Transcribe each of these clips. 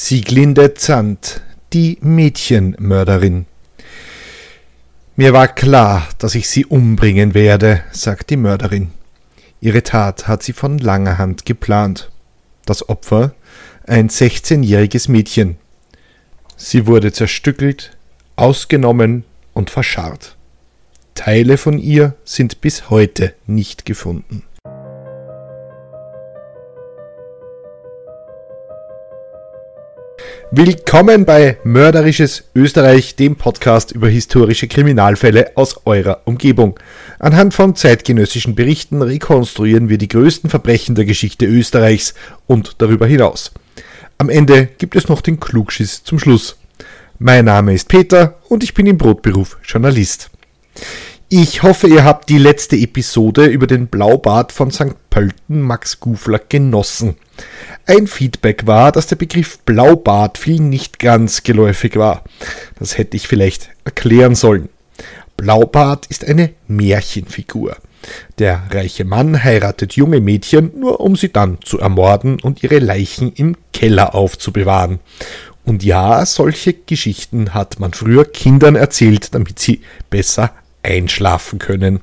Sieglinde Zandt, die Mädchenmörderin. Mir war klar, dass ich sie umbringen werde, sagt die Mörderin. Ihre Tat hat sie von langer Hand geplant. Das Opfer ein 16-jähriges Mädchen. Sie wurde zerstückelt, ausgenommen und verscharrt. Teile von ihr sind bis heute nicht gefunden. Willkommen bei Mörderisches Österreich, dem Podcast über historische Kriminalfälle aus eurer Umgebung. Anhand von zeitgenössischen Berichten rekonstruieren wir die größten Verbrechen der Geschichte Österreichs und darüber hinaus. Am Ende gibt es noch den Klugschiss zum Schluss. Mein Name ist Peter und ich bin im Brotberuf Journalist. Ich hoffe, ihr habt die letzte Episode über den Blaubart von St. Pölten Max Gufler genossen. Ein Feedback war, dass der Begriff Blaubart vielen nicht ganz geläufig war. Das hätte ich vielleicht erklären sollen. Blaubart ist eine Märchenfigur. Der reiche Mann heiratet junge Mädchen, nur um sie dann zu ermorden und ihre Leichen im Keller aufzubewahren. Und ja, solche Geschichten hat man früher Kindern erzählt, damit sie besser einschlafen können.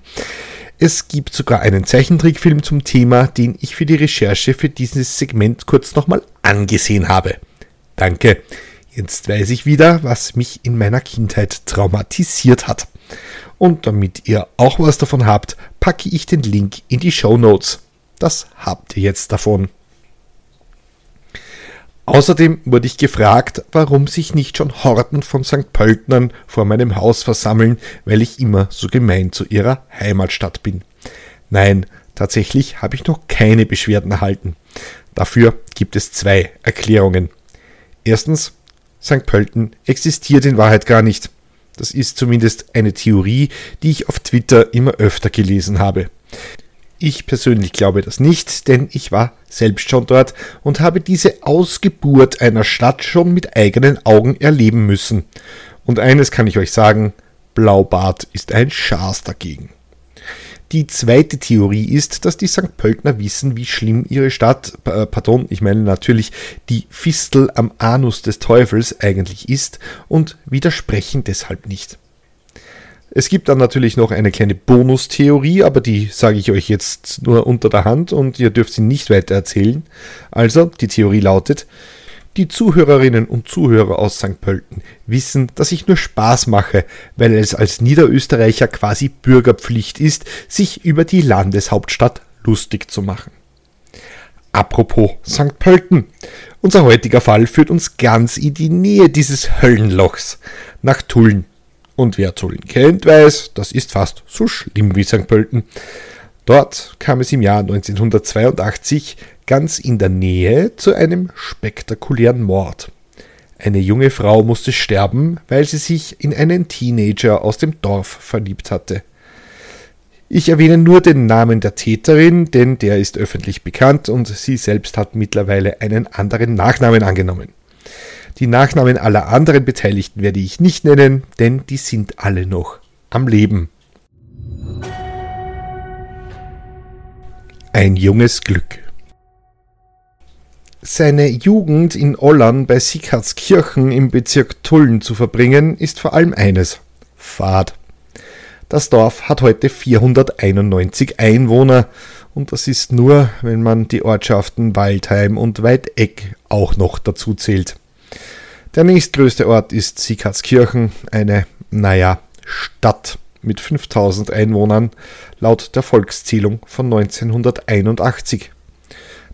Es gibt sogar einen Zeichentrickfilm zum Thema, den ich für die Recherche für dieses Segment kurz nochmal angesehen habe. Danke. Jetzt weiß ich wieder, was mich in meiner Kindheit traumatisiert hat. Und damit ihr auch was davon habt, packe ich den Link in die Show Notes. Das habt ihr jetzt davon. Außerdem wurde ich gefragt, warum sich nicht schon Horden von St. Pöltnern vor meinem Haus versammeln, weil ich immer so gemein zu ihrer Heimatstadt bin. Nein, tatsächlich habe ich noch keine Beschwerden erhalten. Dafür gibt es zwei Erklärungen. Erstens, St. Pölten existiert in Wahrheit gar nicht. Das ist zumindest eine Theorie, die ich auf Twitter immer öfter gelesen habe. Ich persönlich glaube das nicht, denn ich war selbst schon dort und habe diese Ausgeburt einer Stadt schon mit eigenen Augen erleben müssen. Und eines kann ich euch sagen, Blaubart ist ein Schaß dagegen. Die zweite Theorie ist, dass die St. Pöltner wissen, wie schlimm ihre Stadt, äh, pardon, ich meine natürlich die Fistel am Anus des Teufels eigentlich ist und widersprechen deshalb nicht. Es gibt dann natürlich noch eine kleine Bonustheorie, aber die sage ich euch jetzt nur unter der Hand und ihr dürft sie nicht weiter erzählen. Also, die Theorie lautet, die Zuhörerinnen und Zuhörer aus St. Pölten wissen, dass ich nur Spaß mache, weil es als Niederösterreicher quasi Bürgerpflicht ist, sich über die Landeshauptstadt lustig zu machen. Apropos St. Pölten. Unser heutiger Fall führt uns ganz in die Nähe dieses Höllenlochs, nach Tulln. Und wer Tulln kennt, weiß, das ist fast so schlimm wie St. Pölten. Dort kam es im Jahr 1982 ganz in der Nähe zu einem spektakulären Mord. Eine junge Frau musste sterben, weil sie sich in einen Teenager aus dem Dorf verliebt hatte. Ich erwähne nur den Namen der Täterin, denn der ist öffentlich bekannt und sie selbst hat mittlerweile einen anderen Nachnamen angenommen. Die Nachnamen aller anderen Beteiligten werde ich nicht nennen, denn die sind alle noch am Leben. Ein junges Glück. Seine Jugend in Ollern bei Sieghartskirchen im Bezirk Tulln zu verbringen, ist vor allem eines: Fahrt. Das Dorf hat heute 491 Einwohner und das ist nur, wenn man die Ortschaften Waldheim und Weideck auch noch dazu zählt. Der nächstgrößte Ort ist Sieghartskirchen, eine, naja, Stadt mit 5000 Einwohnern laut der Volkszählung von 1981.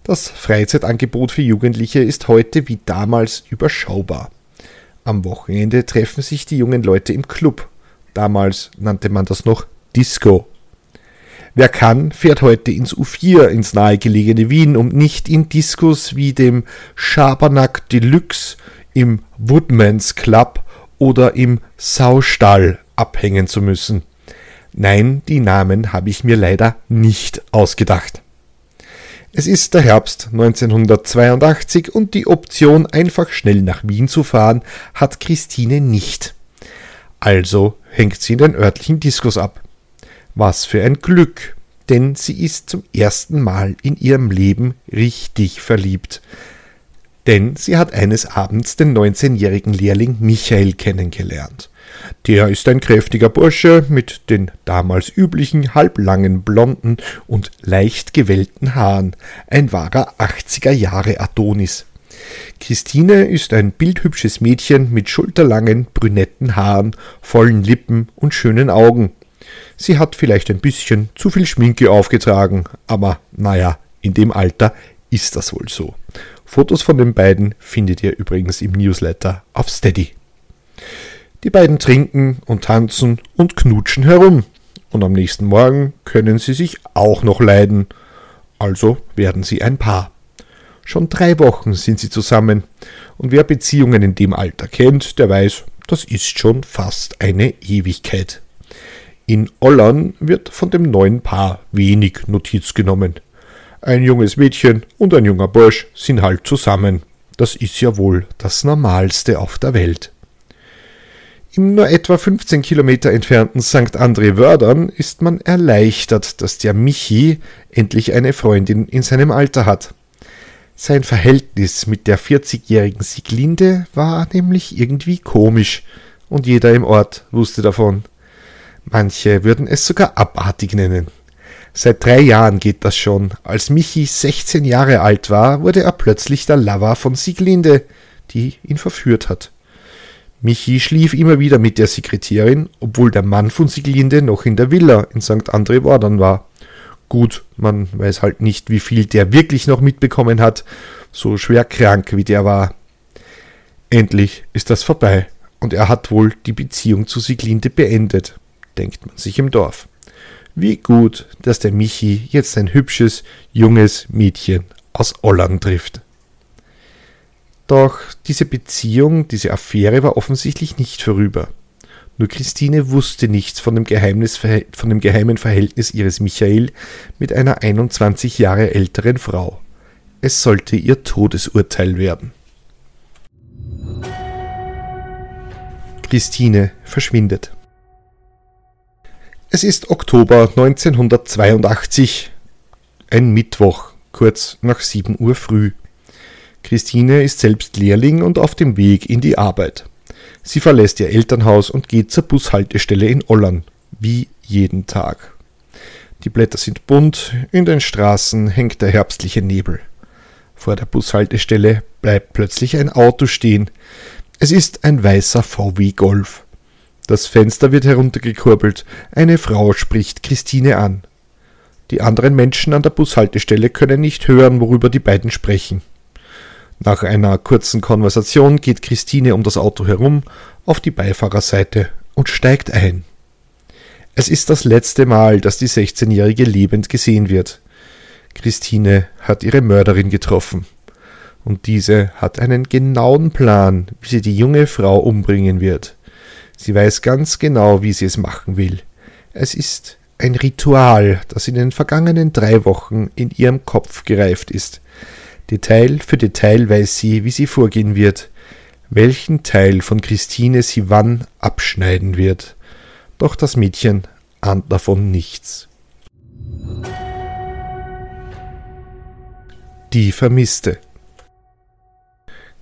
Das Freizeitangebot für Jugendliche ist heute wie damals überschaubar. Am Wochenende treffen sich die jungen Leute im Club. Damals nannte man das noch Disco. Wer kann, fährt heute ins U4 ins nahegelegene Wien, um nicht in Diskos wie dem Schabernack Deluxe im Woodman's Club oder im Saustall abhängen zu müssen. Nein, die Namen habe ich mir leider nicht ausgedacht. Es ist der Herbst 1982 und die Option, einfach schnell nach Wien zu fahren, hat Christine nicht. Also hängt sie in den örtlichen Diskos ab. Was für ein Glück, denn sie ist zum ersten Mal in ihrem Leben richtig verliebt. Denn sie hat eines Abends den 19-jährigen Lehrling Michael kennengelernt. Der ist ein kräftiger Bursche mit den damals üblichen halblangen blonden und leicht gewellten Haaren, ein wahrer 80er Jahre Adonis. Christine ist ein bildhübsches Mädchen mit schulterlangen, brünetten Haaren, vollen Lippen und schönen Augen. Sie hat vielleicht ein bisschen zu viel Schminke aufgetragen, aber naja, in dem Alter ist das wohl so. Fotos von den beiden findet ihr übrigens im Newsletter auf Steady. Die beiden trinken und tanzen und knutschen herum. Und am nächsten Morgen können sie sich auch noch leiden. Also werden sie ein Paar. Schon drei Wochen sind sie zusammen. Und wer Beziehungen in dem Alter kennt, der weiß, das ist schon fast eine Ewigkeit. In Ollern wird von dem neuen Paar wenig Notiz genommen. Ein junges Mädchen und ein junger Bursch sind halt zusammen. Das ist ja wohl das Normalste auf der Welt. Im nur etwa 15 Kilometer entfernten St. André Wördern ist man erleichtert, dass der Michi endlich eine Freundin in seinem Alter hat. Sein Verhältnis mit der 40-jährigen Sieglinde war nämlich irgendwie komisch und jeder im Ort wusste davon. Manche würden es sogar abartig nennen. Seit drei Jahren geht das schon. Als Michi 16 Jahre alt war, wurde er plötzlich der Lover von Sieglinde, die ihn verführt hat. Michi schlief immer wieder mit der Sekretärin, obwohl der Mann von Sieglinde noch in der Villa in St. André Wardern war. Gut, man weiß halt nicht, wie viel der wirklich noch mitbekommen hat, so schwer krank wie der war. Endlich ist das vorbei, und er hat wohl die Beziehung zu Sieglinde beendet, denkt man sich im Dorf. Wie gut, dass der Michi jetzt ein hübsches, junges Mädchen aus Olland trifft. Doch diese Beziehung, diese Affäre war offensichtlich nicht vorüber. Nur Christine wusste nichts von dem, von dem geheimen Verhältnis ihres Michael mit einer 21 Jahre älteren Frau. Es sollte ihr Todesurteil werden. Christine verschwindet. Es ist Oktober 1982, ein Mittwoch, kurz nach 7 Uhr früh. Christine ist selbst Lehrling und auf dem Weg in die Arbeit. Sie verlässt ihr Elternhaus und geht zur Bushaltestelle in Ollern, wie jeden Tag. Die Blätter sind bunt, in den Straßen hängt der herbstliche Nebel. Vor der Bushaltestelle bleibt plötzlich ein Auto stehen. Es ist ein weißer VW Golf. Das Fenster wird heruntergekurbelt. Eine Frau spricht Christine an. Die anderen Menschen an der Bushaltestelle können nicht hören, worüber die beiden sprechen. Nach einer kurzen Konversation geht Christine um das Auto herum auf die Beifahrerseite und steigt ein. Es ist das letzte Mal, dass die 16-Jährige lebend gesehen wird. Christine hat ihre Mörderin getroffen. Und diese hat einen genauen Plan, wie sie die junge Frau umbringen wird. Sie weiß ganz genau, wie sie es machen will. Es ist ein Ritual, das in den vergangenen drei Wochen in ihrem Kopf gereift ist. Detail für Detail weiß sie, wie sie vorgehen wird, welchen Teil von Christine sie wann abschneiden wird. Doch das Mädchen ahnt davon nichts. Die Vermisste.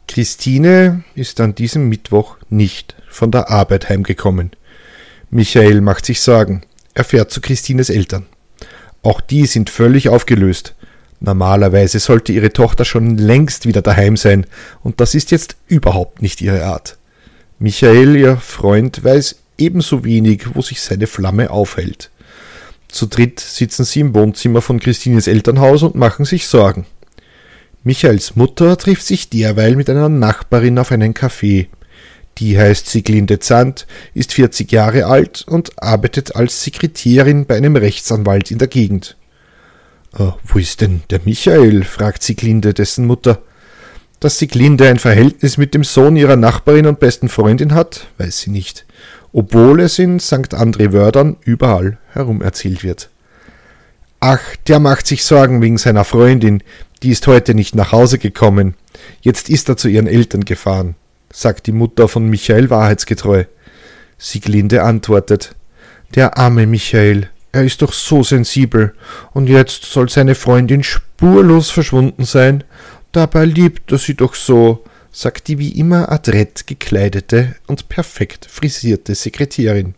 Christine ist an diesem Mittwoch nicht von der Arbeit heimgekommen. Michael macht sich Sorgen. Er fährt zu Christines Eltern. Auch die sind völlig aufgelöst. Normalerweise sollte ihre Tochter schon längst wieder daheim sein, und das ist jetzt überhaupt nicht ihre Art. Michael, ihr Freund, weiß ebenso wenig, wo sich seine Flamme aufhält. Zu dritt sitzen sie im Wohnzimmer von Christines Elternhaus und machen sich Sorgen. Michaels Mutter trifft sich derweil mit einer Nachbarin auf einen Kaffee. Die heißt Siglinde Zandt, ist 40 Jahre alt und arbeitet als Sekretärin bei einem Rechtsanwalt in der Gegend. Oh, wo ist denn der Michael? fragt Sieglinde dessen Mutter. Dass Sieglinde ein Verhältnis mit dem Sohn ihrer Nachbarin und besten Freundin hat, weiß sie nicht, obwohl es in St. André Wördern überall herum erzählt wird. Ach, der macht sich Sorgen wegen seiner Freundin, die ist heute nicht nach Hause gekommen. Jetzt ist er zu ihren Eltern gefahren, sagt die Mutter von Michael wahrheitsgetreu. Sieglinde antwortet, der arme Michael, er ist doch so sensibel, und jetzt soll seine Freundin spurlos verschwunden sein. Dabei liebt er sie doch so, sagt die wie immer adrett gekleidete und perfekt frisierte Sekretärin.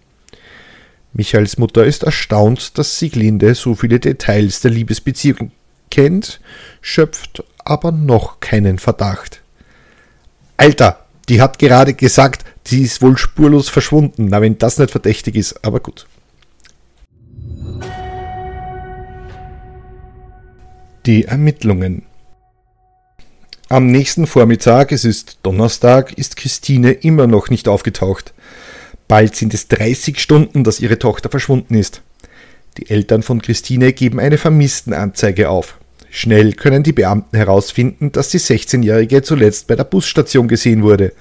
Michaels Mutter ist erstaunt, dass Sieglinde so viele Details der Liebesbeziehung kennt, schöpft aber noch keinen Verdacht. Alter, die hat gerade gesagt, sie ist wohl spurlos verschwunden. Na, wenn das nicht verdächtig ist, aber gut. Die Ermittlungen. Am nächsten Vormittag, es ist Donnerstag, ist Christine immer noch nicht aufgetaucht. Bald sind es 30 Stunden, dass ihre Tochter verschwunden ist. Die Eltern von Christine geben eine Vermisstenanzeige auf. Schnell können die Beamten herausfinden, dass die 16-Jährige zuletzt bei der Busstation gesehen wurde.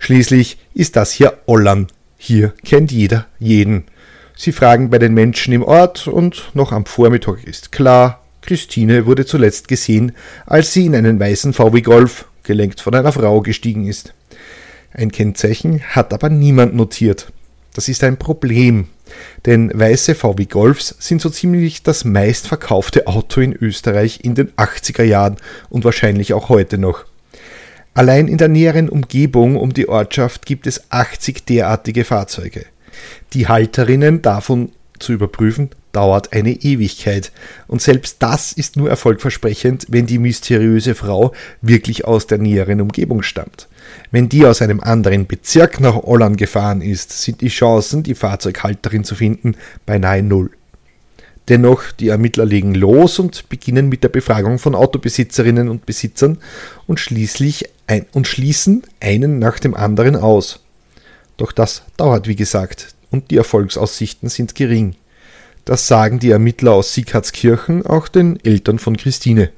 Schließlich ist das hier Ollan. Hier kennt jeder jeden. Sie fragen bei den Menschen im Ort und noch am Vormittag ist klar, Christine wurde zuletzt gesehen, als sie in einen weißen VW Golf, gelenkt von einer Frau, gestiegen ist. Ein Kennzeichen hat aber niemand notiert. Das ist ein Problem, denn weiße VW Golfs sind so ziemlich das meistverkaufte Auto in Österreich in den 80er Jahren und wahrscheinlich auch heute noch. Allein in der näheren Umgebung um die Ortschaft gibt es 80 derartige Fahrzeuge. Die Halterinnen davon zu überprüfen, dauert eine Ewigkeit. Und selbst das ist nur erfolgversprechend, wenn die mysteriöse Frau wirklich aus der näheren Umgebung stammt. Wenn die aus einem anderen Bezirk nach Olland gefahren ist, sind die Chancen, die Fahrzeughalterin zu finden, beinahe null. Dennoch, die Ermittler legen los und beginnen mit der Befragung von Autobesitzerinnen und Besitzern und schließlich ein und schließen einen nach dem anderen aus. Doch das dauert, wie gesagt, und die Erfolgsaussichten sind gering. Das sagen die Ermittler aus Sieghartskirchen auch den Eltern von Christine.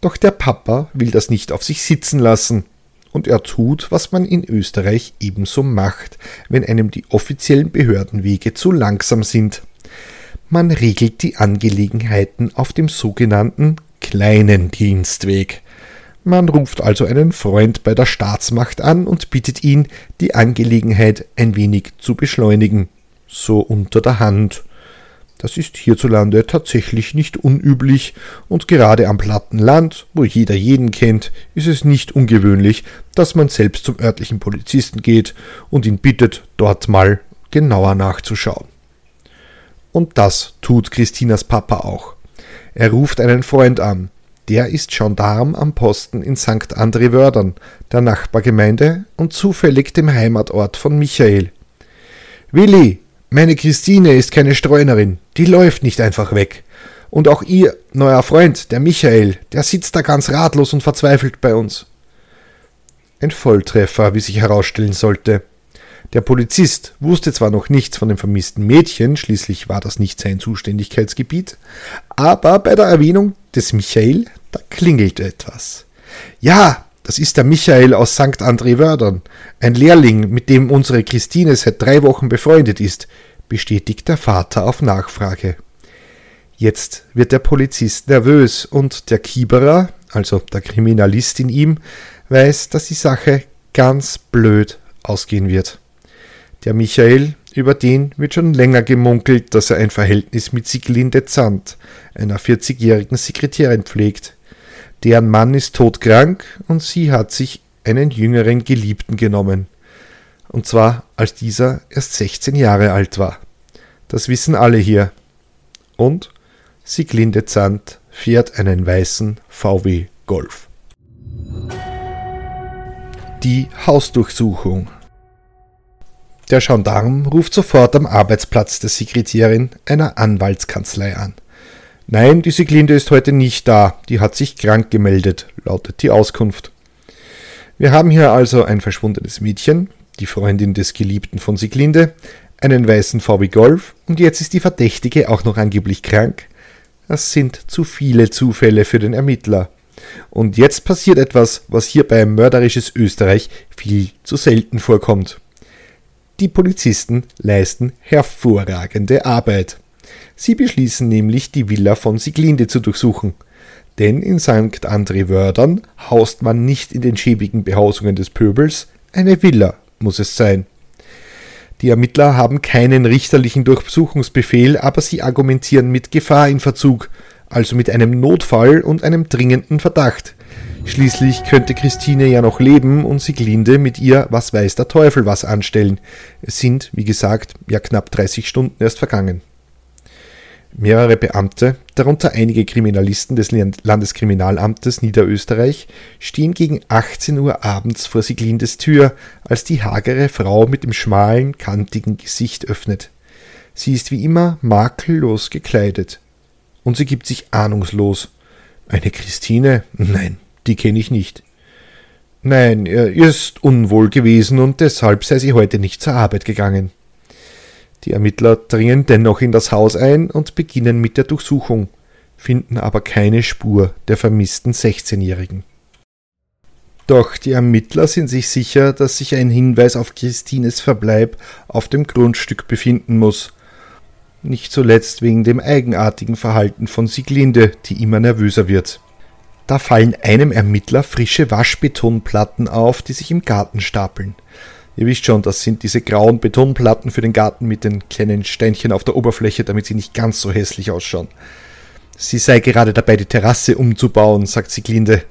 Doch der Papa will das nicht auf sich sitzen lassen. Und er tut, was man in Österreich ebenso macht, wenn einem die offiziellen Behördenwege zu langsam sind. Man regelt die Angelegenheiten auf dem sogenannten kleinen Dienstweg. Man ruft also einen Freund bei der Staatsmacht an und bittet ihn, die Angelegenheit ein wenig zu beschleunigen. So unter der Hand. Das ist hierzulande tatsächlich nicht unüblich, und gerade am platten Land, wo jeder jeden kennt, ist es nicht ungewöhnlich, dass man selbst zum örtlichen Polizisten geht und ihn bittet, dort mal genauer nachzuschauen. Und das tut Christinas Papa auch. Er ruft einen Freund an. Der ist Gendarm am Posten in St. André Wördern, der Nachbargemeinde und zufällig dem Heimatort von Michael. Willi, meine Christine ist keine Streunerin, die läuft nicht einfach weg. Und auch ihr neuer Freund, der Michael, der sitzt da ganz ratlos und verzweifelt bei uns. Ein Volltreffer, wie sich herausstellen sollte. Der Polizist wusste zwar noch nichts von dem vermissten Mädchen, schließlich war das nicht sein Zuständigkeitsgebiet, aber bei der Erwähnung des Michael, da klingelt etwas. Ja, das ist der Michael aus St. André Wördern, ein Lehrling, mit dem unsere Christine seit drei Wochen befreundet ist, bestätigt der Vater auf Nachfrage. Jetzt wird der Polizist nervös und der Kieberer, also der Kriminalist in ihm, weiß, dass die Sache ganz blöd ausgehen wird. Der Michael, über den wird schon länger gemunkelt, dass er ein Verhältnis mit Siglinde Zandt, einer 40-jährigen Sekretärin, pflegt. Deren Mann ist todkrank und sie hat sich einen jüngeren Geliebten genommen. Und zwar als dieser erst 16 Jahre alt war. Das wissen alle hier. Und Sieglinde Zandt fährt einen weißen VW Golf. Die Hausdurchsuchung. Der Gendarm ruft sofort am Arbeitsplatz der Sekretärin einer Anwaltskanzlei an. Nein, die Sieglinde ist heute nicht da, die hat sich krank gemeldet, lautet die Auskunft. Wir haben hier also ein verschwundenes Mädchen, die Freundin des Geliebten von Sieglinde, einen weißen VW Golf und jetzt ist die Verdächtige auch noch angeblich krank. Das sind zu viele Zufälle für den Ermittler. Und jetzt passiert etwas, was hier bei mörderisches Österreich viel zu selten vorkommt. Die Polizisten leisten hervorragende Arbeit. Sie beschließen nämlich, die Villa von Sieglinde zu durchsuchen. Denn in St. André Wördern haust man nicht in den schäbigen Behausungen des Pöbels, eine Villa muss es sein. Die Ermittler haben keinen richterlichen Durchsuchungsbefehl, aber sie argumentieren mit Gefahr in Verzug, also mit einem Notfall und einem dringenden Verdacht. Schließlich könnte Christine ja noch leben und Sieglinde mit ihr, was weiß der Teufel, was anstellen. Es sind, wie gesagt, ja knapp 30 Stunden erst vergangen. Mehrere Beamte, darunter einige Kriminalisten des Landeskriminalamtes Niederösterreich, stehen gegen 18 Uhr abends vor Sieglindes Tür, als die hagere Frau mit dem schmalen, kantigen Gesicht öffnet. Sie ist wie immer makellos gekleidet. Und sie gibt sich ahnungslos. Eine Christine? Nein, die kenne ich nicht. Nein, ihr ist unwohl gewesen und deshalb sei sie heute nicht zur Arbeit gegangen. Die Ermittler dringen dennoch in das Haus ein und beginnen mit der Durchsuchung, finden aber keine Spur der vermissten 16-Jährigen. Doch die Ermittler sind sich sicher, dass sich ein Hinweis auf Christines Verbleib auf dem Grundstück befinden muss. Nicht zuletzt wegen dem eigenartigen Verhalten von Sieglinde, die immer nervöser wird. Da fallen einem Ermittler frische Waschbetonplatten auf, die sich im Garten stapeln. Ihr wisst schon, das sind diese grauen Betonplatten für den Garten mit den kleinen Steinchen auf der Oberfläche, damit sie nicht ganz so hässlich ausschauen. Sie sei gerade dabei, die Terrasse umzubauen, sagt Sieglinde.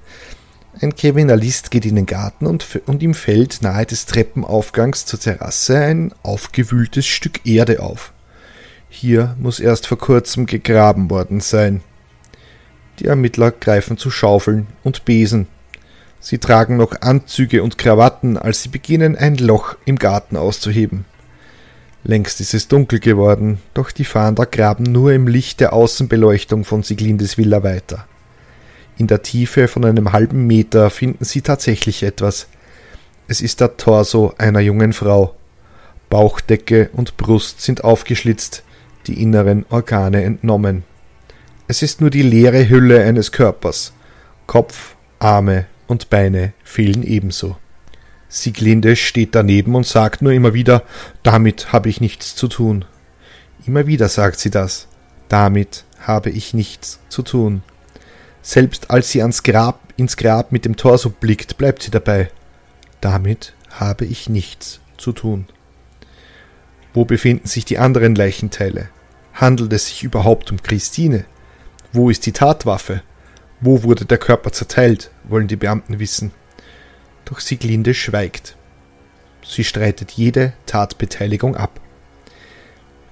Ein Kriminalist geht in den Garten und, und ihm fällt nahe des Treppenaufgangs zur Terrasse ein aufgewühltes Stück Erde auf. Hier muss erst vor kurzem gegraben worden sein. Die Ermittler greifen zu Schaufeln und Besen, Sie tragen noch Anzüge und Krawatten, als sie beginnen, ein Loch im Garten auszuheben. Längst ist es dunkel geworden, doch die Fahnder graben nur im Licht der Außenbeleuchtung von Siglindes Villa weiter. In der Tiefe von einem halben Meter finden sie tatsächlich etwas. Es ist der Torso einer jungen Frau. Bauchdecke und Brust sind aufgeschlitzt, die inneren Organe entnommen. Es ist nur die leere Hülle eines Körpers. Kopf, Arme, und Beine fehlen ebenso. Sieglinde steht daneben und sagt nur immer wieder, damit habe ich nichts zu tun. Immer wieder sagt sie das, damit habe ich nichts zu tun. Selbst als sie ans Grab, ins Grab mit dem Torso blickt, bleibt sie dabei. Damit habe ich nichts zu tun. Wo befinden sich die anderen Leichenteile? Handelt es sich überhaupt um Christine? Wo ist die Tatwaffe? Wo wurde der Körper zerteilt, wollen die Beamten wissen. Doch Sieglinde schweigt. Sie streitet jede Tatbeteiligung ab.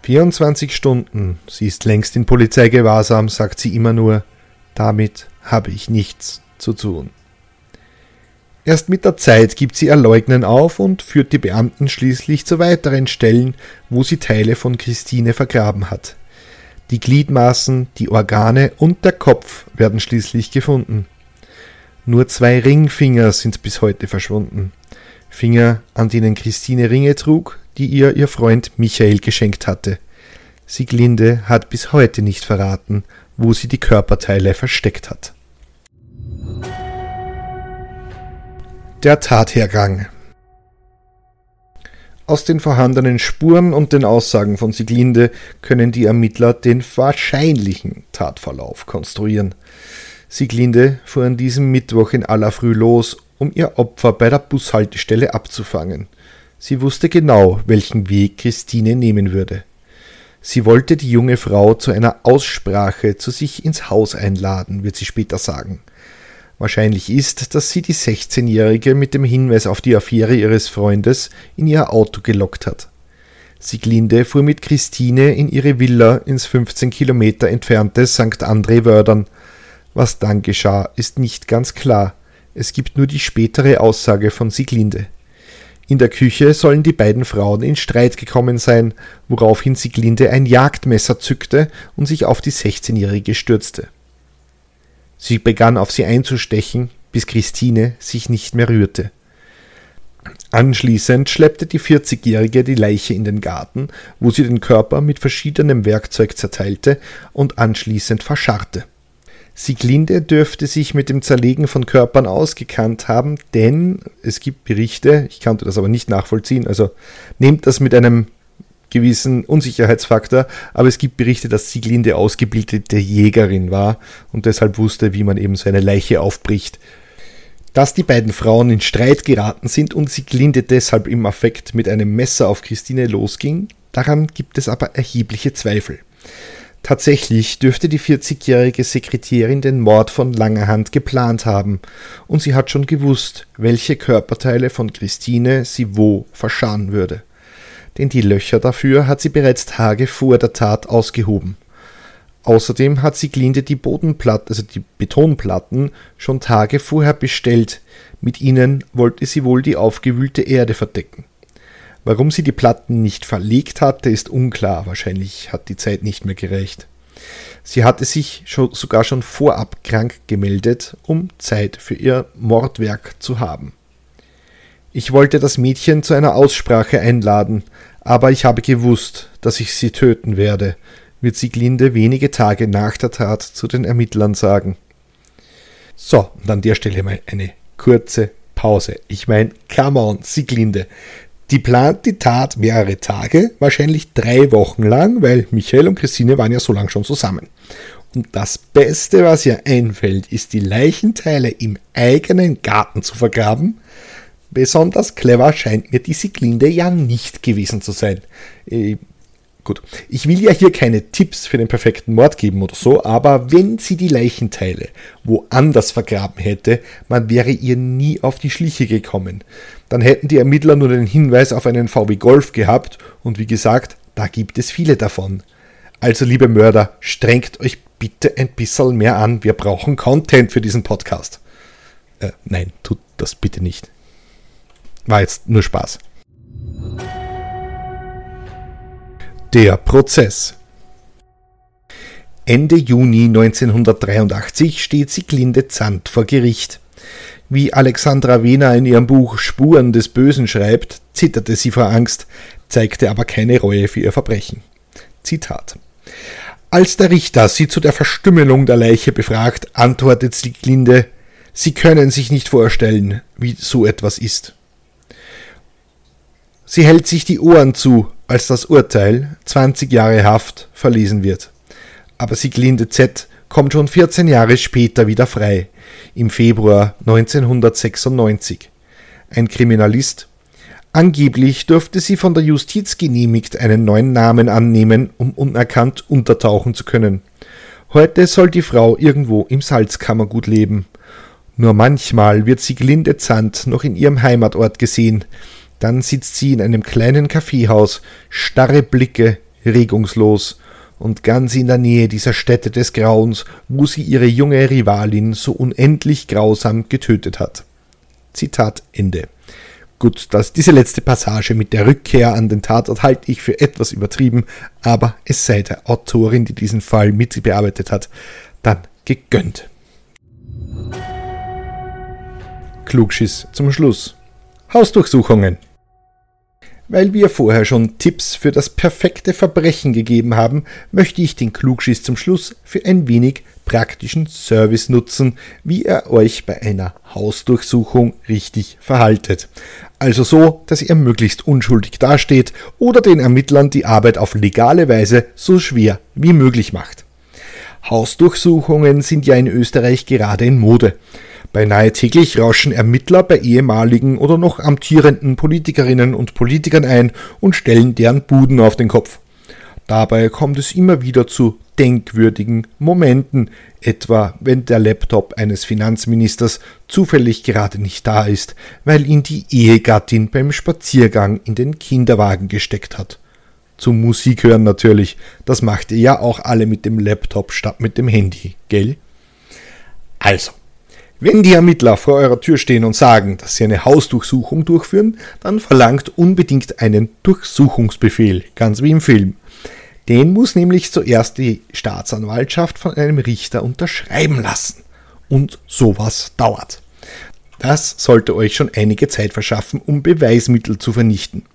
24 Stunden, sie ist längst in Polizeigewahrsam, sagt sie immer nur, damit habe ich nichts zu tun. Erst mit der Zeit gibt sie ihr Leugnen auf und führt die Beamten schließlich zu weiteren Stellen, wo sie Teile von Christine vergraben hat. Die Gliedmaßen, die Organe und der Kopf werden schließlich gefunden. Nur zwei Ringfinger sind bis heute verschwunden. Finger, an denen Christine Ringe trug, die ihr ihr Freund Michael geschenkt hatte. Sieglinde hat bis heute nicht verraten, wo sie die Körperteile versteckt hat. Der Tathergang aus den vorhandenen Spuren und den Aussagen von Sieglinde können die Ermittler den wahrscheinlichen Tatverlauf konstruieren. Sieglinde fuhr an diesem Mittwoch in aller Früh los, um ihr Opfer bei der Bushaltestelle abzufangen. Sie wusste genau, welchen Weg Christine nehmen würde. Sie wollte die junge Frau zu einer Aussprache zu sich ins Haus einladen, wird sie später sagen. Wahrscheinlich ist, dass sie die 16-Jährige mit dem Hinweis auf die Affäre ihres Freundes in ihr Auto gelockt hat. Sieglinde fuhr mit Christine in ihre Villa ins 15 Kilometer entfernte St. André Wördern. Was dann geschah, ist nicht ganz klar. Es gibt nur die spätere Aussage von Sieglinde. In der Küche sollen die beiden Frauen in Streit gekommen sein, woraufhin Sieglinde ein Jagdmesser zückte und sich auf die 16-Jährige stürzte. Sie begann auf sie einzustechen, bis Christine sich nicht mehr rührte. Anschließend schleppte die 40-Jährige die Leiche in den Garten, wo sie den Körper mit verschiedenem Werkzeug zerteilte und anschließend verscharrte. Sieglinde dürfte sich mit dem Zerlegen von Körpern ausgekannt haben, denn es gibt Berichte, ich konnte das aber nicht nachvollziehen, also nehmt das mit einem gewissen Unsicherheitsfaktor, aber es gibt Berichte, dass Sieglinde ausgebildete Jägerin war und deshalb wusste, wie man eben so eine Leiche aufbricht. Dass die beiden Frauen in Streit geraten sind und Sieglinde deshalb im Affekt mit einem Messer auf Christine losging, daran gibt es aber erhebliche Zweifel. Tatsächlich dürfte die 40-jährige Sekretärin den Mord von langer Hand geplant haben, und sie hat schon gewusst, welche Körperteile von Christine sie wo verscharren würde. Denn die Löcher dafür hat sie bereits Tage vor der Tat ausgehoben. Außerdem hat sie Glinde die Bodenplatten, also die Betonplatten, schon Tage vorher bestellt. Mit ihnen wollte sie wohl die aufgewühlte Erde verdecken. Warum sie die Platten nicht verlegt hatte, ist unklar. Wahrscheinlich hat die Zeit nicht mehr gereicht. Sie hatte sich schon, sogar schon vorab krank gemeldet, um Zeit für ihr Mordwerk zu haben. Ich wollte das Mädchen zu einer Aussprache einladen, aber ich habe gewusst, dass ich sie töten werde, wird Sieglinde wenige Tage nach der Tat zu den Ermittlern sagen. So, und an der Stelle mal eine kurze Pause. Ich meine, come on, Sieglinde. Die plant die Tat mehrere Tage, wahrscheinlich drei Wochen lang, weil Michael und Christine waren ja so lange schon zusammen. Und das Beste, was ihr einfällt, ist die Leichenteile im eigenen Garten zu vergraben. Besonders clever scheint mir die Siglinde ja nicht gewesen zu sein. Äh, Gut, ich will ja hier keine Tipps für den perfekten Mord geben oder so, aber wenn sie die Leichenteile woanders vergraben hätte, man wäre ihr nie auf die Schliche gekommen. Dann hätten die Ermittler nur den Hinweis auf einen VW Golf gehabt und wie gesagt, da gibt es viele davon. Also liebe Mörder, strengt euch bitte ein bisschen mehr an, wir brauchen Content für diesen Podcast. Äh, nein, tut das bitte nicht. War jetzt nur Spaß. Der Prozess Ende Juni 1983 steht Sieglinde Zandt vor Gericht. Wie Alexandra Wehner in ihrem Buch Spuren des Bösen schreibt, zitterte sie vor Angst, zeigte aber keine Reue für ihr Verbrechen. Zitat Als der Richter sie zu der Verstümmelung der Leiche befragt, antwortet Sieglinde, Sie können sich nicht vorstellen, wie so etwas ist. Sie hält sich die Ohren zu, als das Urteil 20 Jahre Haft verlesen wird. Aber Sieglinde Z kommt schon 14 Jahre später wieder frei, im Februar 1996. Ein Kriminalist. Angeblich dürfte sie von der Justiz genehmigt einen neuen Namen annehmen, um unerkannt untertauchen zu können. Heute soll die Frau irgendwo im Salzkammergut leben. Nur manchmal wird Sieglinde Zandt noch in ihrem Heimatort gesehen, dann sitzt sie in einem kleinen Kaffeehaus, starre Blicke, regungslos, und ganz in der Nähe dieser Stätte des Grauens, wo sie ihre junge Rivalin so unendlich grausam getötet hat. Zitat Ende. Gut, dass diese letzte Passage mit der Rückkehr an den Tatort halte ich für etwas übertrieben, aber es sei der Autorin, die diesen Fall mit bearbeitet hat, dann gegönnt. Klugschiss zum Schluss. Hausdurchsuchungen. Weil wir vorher schon Tipps für das perfekte Verbrechen gegeben haben, möchte ich den Klugschiss zum Schluss für ein wenig praktischen Service nutzen, wie ihr euch bei einer Hausdurchsuchung richtig verhaltet. Also so, dass ihr möglichst unschuldig dasteht oder den Ermittlern die Arbeit auf legale Weise so schwer wie möglich macht. Hausdurchsuchungen sind ja in Österreich gerade in Mode. Beinahe täglich rauschen Ermittler bei ehemaligen oder noch amtierenden Politikerinnen und Politikern ein und stellen deren Buden auf den Kopf. Dabei kommt es immer wieder zu denkwürdigen Momenten, etwa wenn der Laptop eines Finanzministers zufällig gerade nicht da ist, weil ihn die Ehegattin beim Spaziergang in den Kinderwagen gesteckt hat. Zum Musik hören natürlich, das macht ihr ja auch alle mit dem Laptop statt mit dem Handy, gell? Also, wenn die Ermittler vor eurer Tür stehen und sagen, dass sie eine Hausdurchsuchung durchführen, dann verlangt unbedingt einen Durchsuchungsbefehl, ganz wie im Film. Den muss nämlich zuerst die Staatsanwaltschaft von einem Richter unterschreiben lassen. Und sowas dauert. Das sollte euch schon einige Zeit verschaffen, um Beweismittel zu vernichten.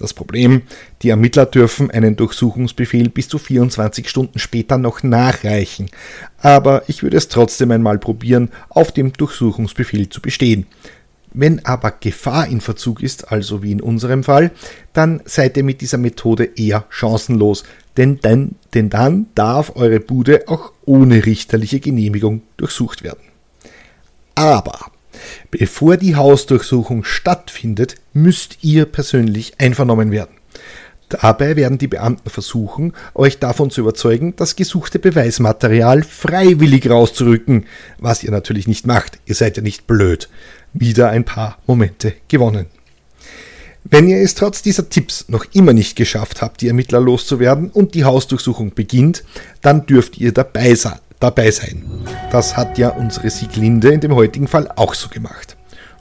Das Problem, die Ermittler dürfen einen Durchsuchungsbefehl bis zu 24 Stunden später noch nachreichen. Aber ich würde es trotzdem einmal probieren, auf dem Durchsuchungsbefehl zu bestehen. Wenn aber Gefahr in Verzug ist, also wie in unserem Fall, dann seid ihr mit dieser Methode eher chancenlos, denn dann, denn dann darf eure Bude auch ohne richterliche Genehmigung durchsucht werden. Aber Bevor die Hausdurchsuchung stattfindet, müsst ihr persönlich einvernommen werden. Dabei werden die Beamten versuchen, euch davon zu überzeugen, das gesuchte Beweismaterial freiwillig rauszurücken, was ihr natürlich nicht macht. Ihr seid ja nicht blöd. Wieder ein paar Momente gewonnen. Wenn ihr es trotz dieser Tipps noch immer nicht geschafft habt, die Ermittler loszuwerden und die Hausdurchsuchung beginnt, dann dürft ihr dabei sein. Dabei sein. Das hat ja unsere Sieglinde in dem heutigen Fall auch so gemacht.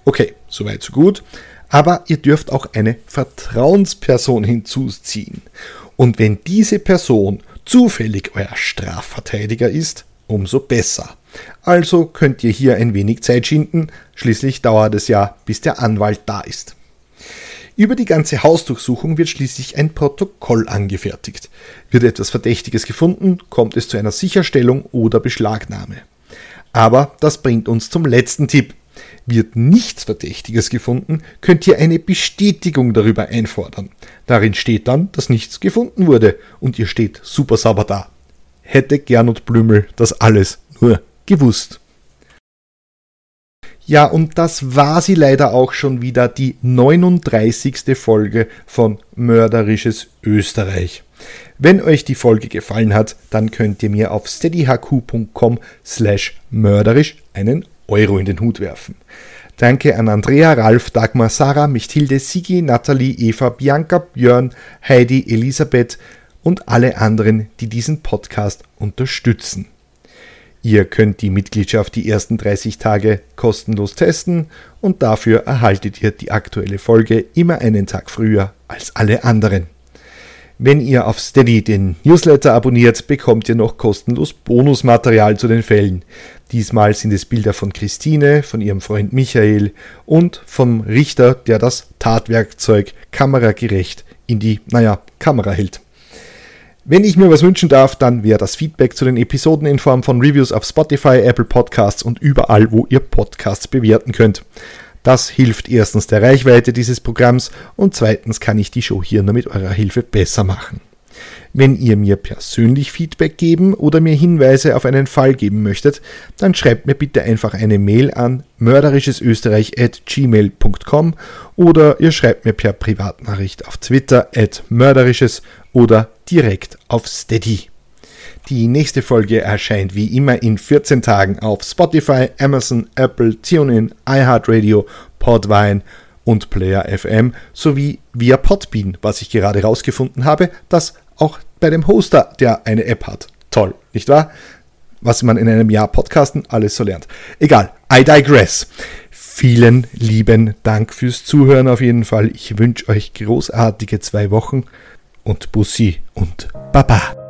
Okay, soweit so gut. Aber ihr dürft auch eine Vertrauensperson hinzuziehen. Und wenn diese Person zufällig euer Strafverteidiger ist, umso besser. Also könnt ihr hier ein wenig Zeit schinden, schließlich dauert es ja, bis der Anwalt da ist. Über die ganze Hausdurchsuchung wird schließlich ein Protokoll angefertigt. Wird etwas Verdächtiges gefunden, kommt es zu einer Sicherstellung oder Beschlagnahme. Aber das bringt uns zum letzten Tipp. Wird nichts Verdächtiges gefunden, könnt ihr eine Bestätigung darüber einfordern. Darin steht dann, dass nichts gefunden wurde und ihr steht super sauber da. Hätte Gernot Blümel das alles nur gewusst. Ja, und das war sie leider auch schon wieder, die 39. Folge von Mörderisches Österreich. Wenn euch die Folge gefallen hat, dann könnt ihr mir auf steadyhq.com slash mörderisch einen Euro in den Hut werfen. Danke an Andrea, Ralf, Dagmar, Sarah, Michthilde, Sigi, Nathalie, Eva, Bianca, Björn, Heidi, Elisabeth und alle anderen, die diesen Podcast unterstützen. Ihr könnt die Mitgliedschaft die ersten 30 Tage kostenlos testen und dafür erhaltet ihr die aktuelle Folge immer einen Tag früher als alle anderen. Wenn ihr auf Steady den Newsletter abonniert, bekommt ihr noch kostenlos Bonusmaterial zu den Fällen. Diesmal sind es Bilder von Christine, von ihrem Freund Michael und vom Richter, der das Tatwerkzeug kameragerecht in die, naja, Kamera hält. Wenn ich mir was wünschen darf, dann wäre das Feedback zu den Episoden in Form von Reviews auf Spotify, Apple Podcasts und überall, wo ihr Podcasts bewerten könnt. Das hilft erstens der Reichweite dieses Programms und zweitens kann ich die Show hier nur mit eurer Hilfe besser machen. Wenn ihr mir persönlich Feedback geben oder mir Hinweise auf einen Fall geben möchtet, dann schreibt mir bitte einfach eine Mail an mörderischesösterreich.gmail.com oder ihr schreibt mir per Privatnachricht auf Twitter at mörderisches oder direkt auf Steady. Die nächste Folge erscheint wie immer in 14 Tagen auf Spotify, Amazon, Apple, TuneIn, iHeartRadio, Podvine und Player FM sowie via Podbean, was ich gerade herausgefunden habe, dass auch bei dem Hoster, der eine App hat. Toll, nicht wahr? Was man in einem Jahr Podcasten alles so lernt. Egal, I digress. Vielen lieben Dank fürs Zuhören auf jeden Fall. Ich wünsche euch großartige zwei Wochen und Bussi und Baba.